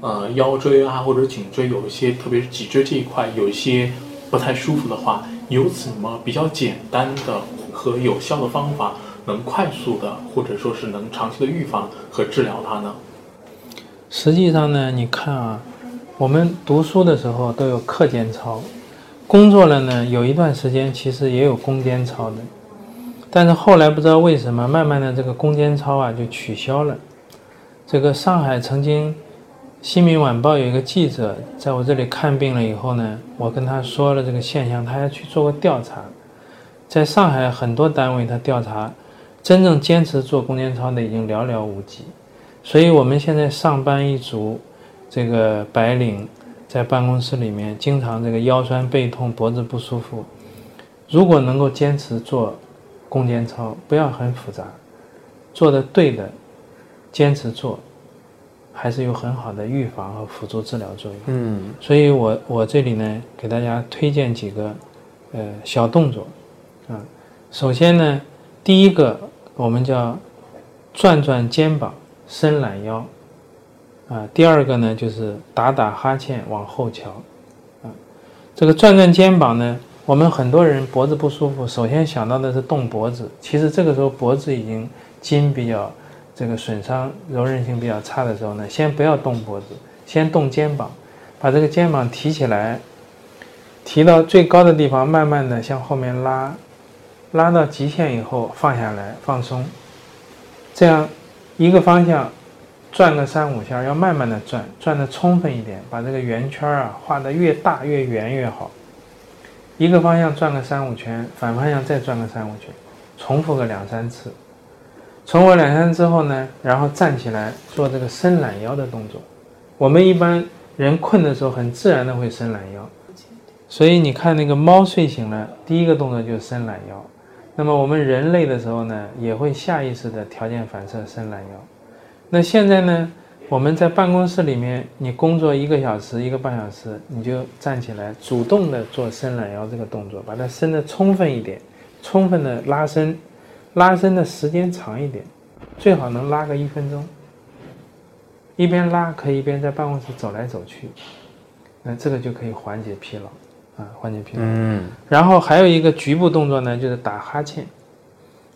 呃，腰椎啊或者颈椎有一些，特别是脊椎这一块有一些不太舒服的话，有什么比较简单的和有效的方法，能快速的或者说是能长期的预防和治疗它呢？实际上呢，你看啊，我们读书的时候都有课间操，工作了呢，有一段时间其实也有工间操的，但是后来不知道为什么，慢慢的这个工间操啊就取消了。这个上海曾经。《新民晚报》有一个记者在我这里看病了以后呢，我跟他说了这个现象，他还去做过调查，在上海很多单位他调查，真正坚持做攻坚操的已经寥寥无几，所以我们现在上班一族，这个白领在办公室里面经常这个腰酸背痛、脖子不舒服，如果能够坚持做攻坚操，不要很复杂，做的对的，坚持做。还是有很好的预防和辅助治疗作用。嗯，所以我我这里呢，给大家推荐几个呃小动作啊。首先呢，第一个我们叫转转肩膀、伸懒腰啊。第二个呢，就是打打哈欠、往后瞧啊。这个转转肩膀呢，我们很多人脖子不舒服，首先想到的是动脖子，其实这个时候脖子已经筋比较。这个损伤柔韧性比较差的时候呢，先不要动脖子，先动肩膀，把这个肩膀提起来，提到最高的地方，慢慢的向后面拉，拉到极限以后放下来，放松。这样一个方向转个三五下，要慢慢的转，转的充分一点，把这个圆圈啊画的越大越圆越好。一个方向转个三五圈，反方向再转个三五圈，重复个两三次。重复两天之后呢，然后站起来做这个伸懒腰的动作。我们一般人困的时候，很自然的会伸懒腰。所以你看那个猫睡醒了，第一个动作就是伸懒腰。那么我们人累的时候呢，也会下意识的条件反射伸懒腰。那现在呢，我们在办公室里面，你工作一个小时、一个半小时，你就站起来，主动的做伸懒腰这个动作，把它伸的充分一点，充分的拉伸。拉伸的时间长一点，最好能拉个一分钟。一边拉可以一边在办公室走来走去，那这个就可以缓解疲劳，啊，缓解疲劳。嗯。然后还有一个局部动作呢，就是打哈欠。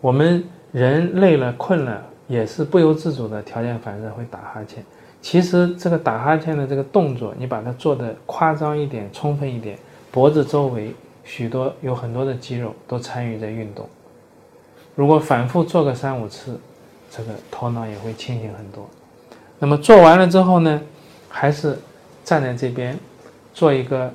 我们人累了、困了，也是不由自主的条件反射会打哈欠。其实这个打哈欠的这个动作，你把它做的夸张一点、充分一点，脖子周围许多有很多的肌肉都参与在运动。如果反复做个三五次，这个头脑也会清醒很多。那么做完了之后呢，还是站在这边做一个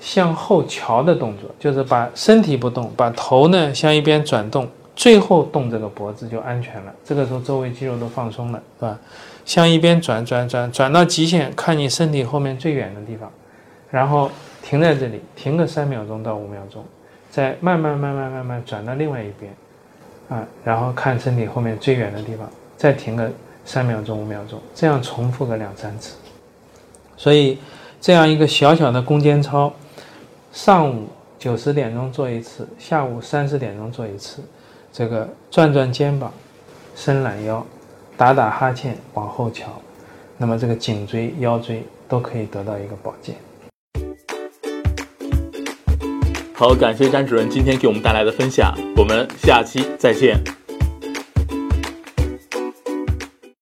向后瞧的动作，就是把身体不动，把头呢向一边转动，最后动这个脖子就安全了。这个时候周围肌肉都放松了，是吧？向一边转转转转到极限，看你身体后面最远的地方，然后停在这里，停个三秒钟到五秒钟，再慢慢慢慢慢慢转到另外一边。啊，然后看身体后面最远的地方，再停个三秒钟、五秒钟，这样重复个两三次。所以，这样一个小小的攻坚操，上午九十点钟做一次，下午三四点钟做一次。这个转转肩膀，伸懒腰，打打哈欠，往后瞧，那么这个颈椎、腰椎都可以得到一个保健。好，感谢詹主任今天给我们带来的分享，我们下期再见。